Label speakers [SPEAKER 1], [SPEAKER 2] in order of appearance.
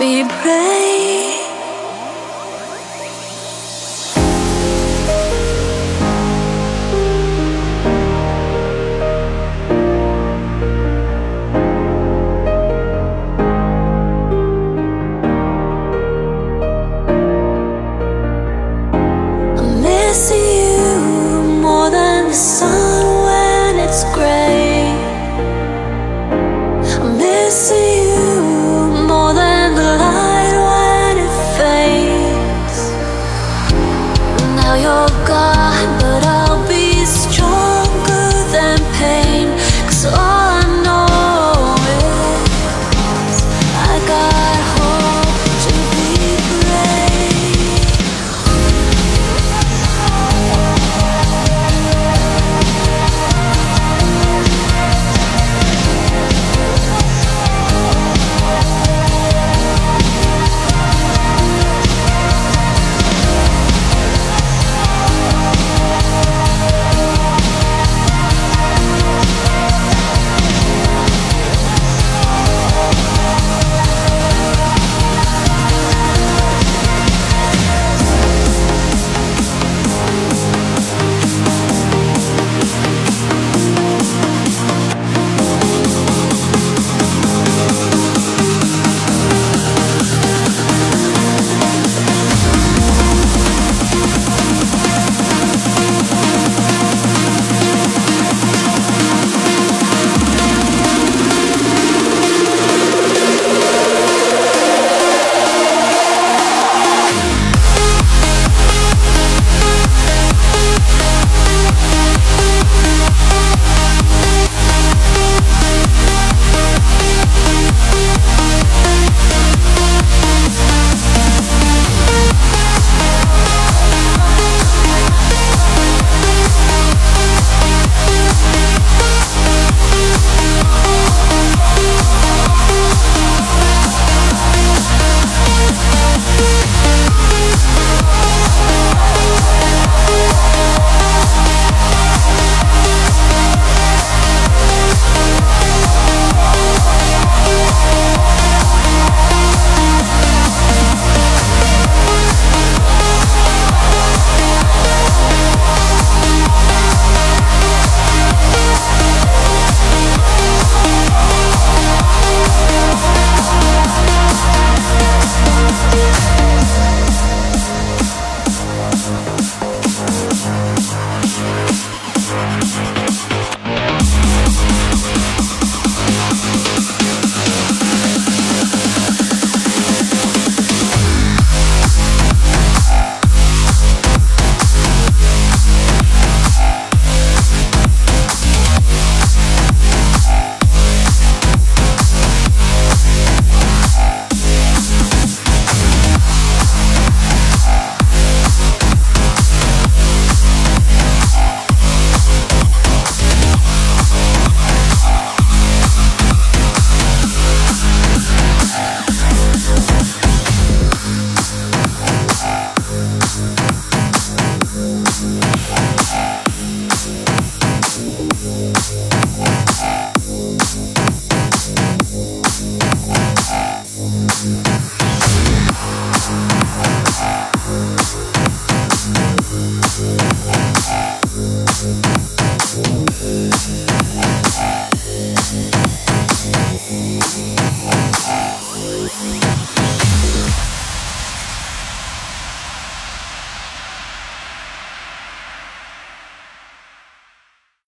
[SPEAKER 1] be brave.